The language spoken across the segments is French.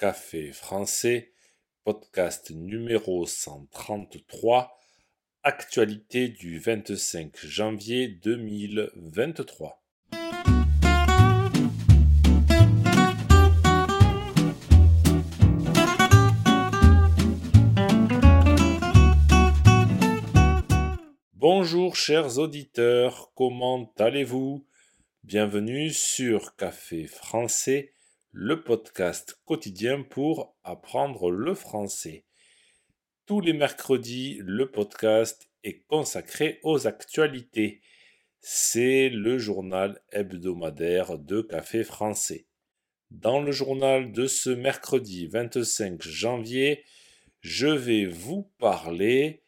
Café français, podcast numéro 133, actualité du 25 janvier 2023. Bonjour chers auditeurs, comment allez-vous? Bienvenue sur Café français le podcast quotidien pour apprendre le français. Tous les mercredis, le podcast est consacré aux actualités. C'est le journal hebdomadaire de Café français. Dans le journal de ce mercredi 25 janvier, je vais vous parler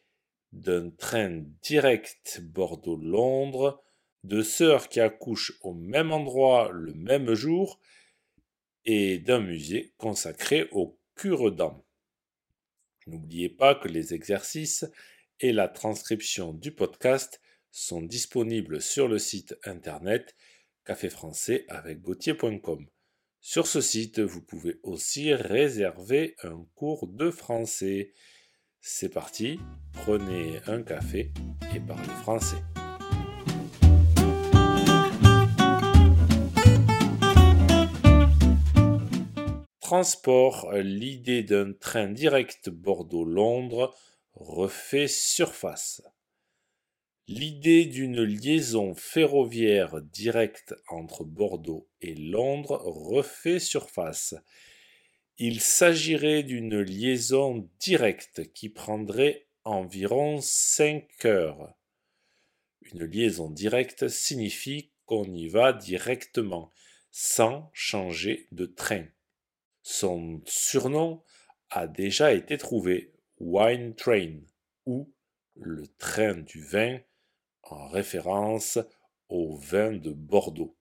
d'un train direct Bordeaux-Londres, de sœurs qui accouchent au même endroit le même jour, et d'un musée consacré au cure-dents. N'oubliez pas que les exercices et la transcription du podcast sont disponibles sur le site internet café français avec gauthier.com. Sur ce site, vous pouvez aussi réserver un cours de français. C'est parti, prenez un café et parlez français. Transport, l'idée d'un train direct Bordeaux-Londres refait surface. L'idée d'une liaison ferroviaire directe entre Bordeaux et Londres refait surface. Il s'agirait d'une liaison directe qui prendrait environ 5 heures. Une liaison directe signifie qu'on y va directement, sans changer de train. Son surnom a déjà été trouvé, Wine Train, ou le train du vin, en référence au vin de Bordeaux.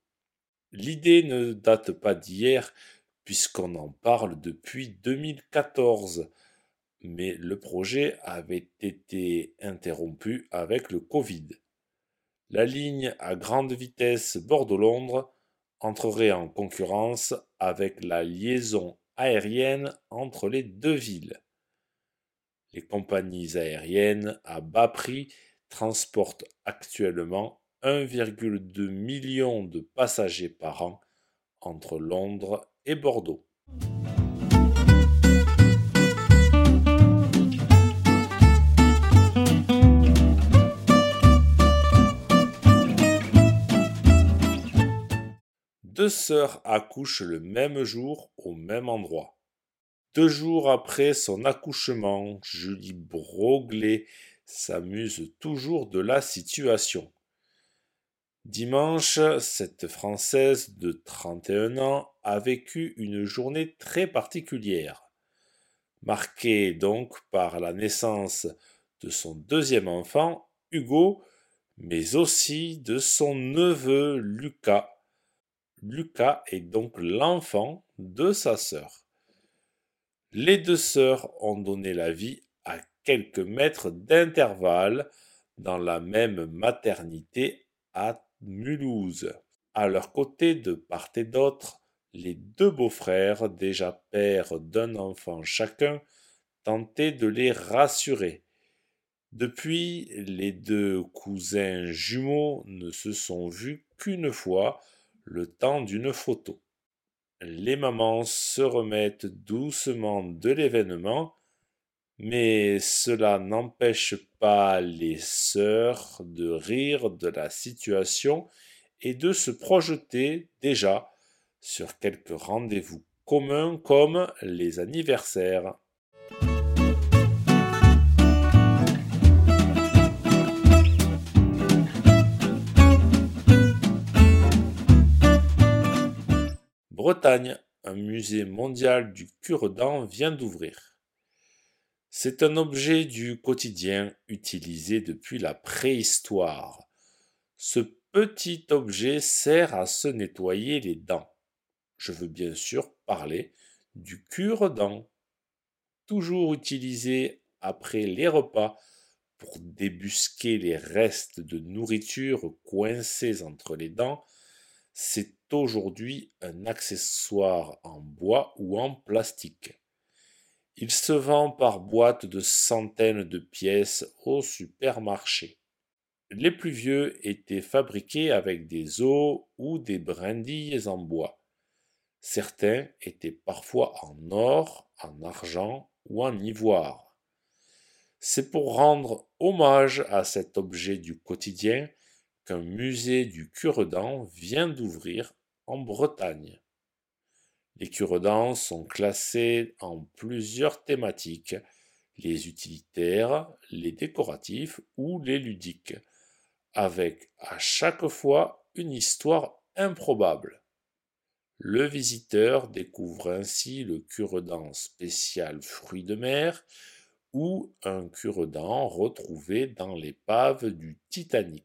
L'idée ne date pas d'hier, puisqu'on en parle depuis 2014, mais le projet avait été interrompu avec le Covid. La ligne à grande vitesse Bordeaux-Londres entrerait en concurrence avec la liaison aérienne entre les deux villes. Les compagnies aériennes à bas prix transportent actuellement 1,2 million de passagers par an entre Londres et Bordeaux. Sœurs accouchent le même jour au même endroit. Deux jours après son accouchement, Julie Broglet s'amuse toujours de la situation. Dimanche, cette Française de 31 ans a vécu une journée très particulière, marquée donc par la naissance de son deuxième enfant, Hugo, mais aussi de son neveu Lucas, Lucas est donc l'enfant de sa sœur. Les deux sœurs ont donné la vie à quelques mètres d'intervalle dans la même maternité à Mulhouse. À leur côté, de part et d'autre, les deux beaux-frères, déjà pères d'un enfant chacun, tentaient de les rassurer. Depuis, les deux cousins jumeaux ne se sont vus qu'une fois le temps d'une photo. Les mamans se remettent doucement de l'événement, mais cela n'empêche pas les sœurs de rire de la situation et de se projeter déjà sur quelques rendez-vous communs comme les anniversaires. Bretagne, un musée mondial du cure-dent vient d'ouvrir. C'est un objet du quotidien utilisé depuis la préhistoire. Ce petit objet sert à se nettoyer les dents. Je veux bien sûr parler du cure-dent, toujours utilisé après les repas pour débusquer les restes de nourriture coincés entre les dents. C'est est aujourd'hui un accessoire en bois ou en plastique. Il se vend par boîte de centaines de pièces au supermarché. Les plus vieux étaient fabriqués avec des os ou des brindilles en bois. Certains étaient parfois en or, en argent ou en ivoire. C'est pour rendre hommage à cet objet du quotidien qu'un musée du cure-dent vient d'ouvrir Bretagne. Les cure-dents sont classés en plusieurs thématiques, les utilitaires, les décoratifs ou les ludiques, avec à chaque fois une histoire improbable. Le visiteur découvre ainsi le cure-dent spécial fruits de mer ou un cure-dent retrouvé dans l'épave du Titanic.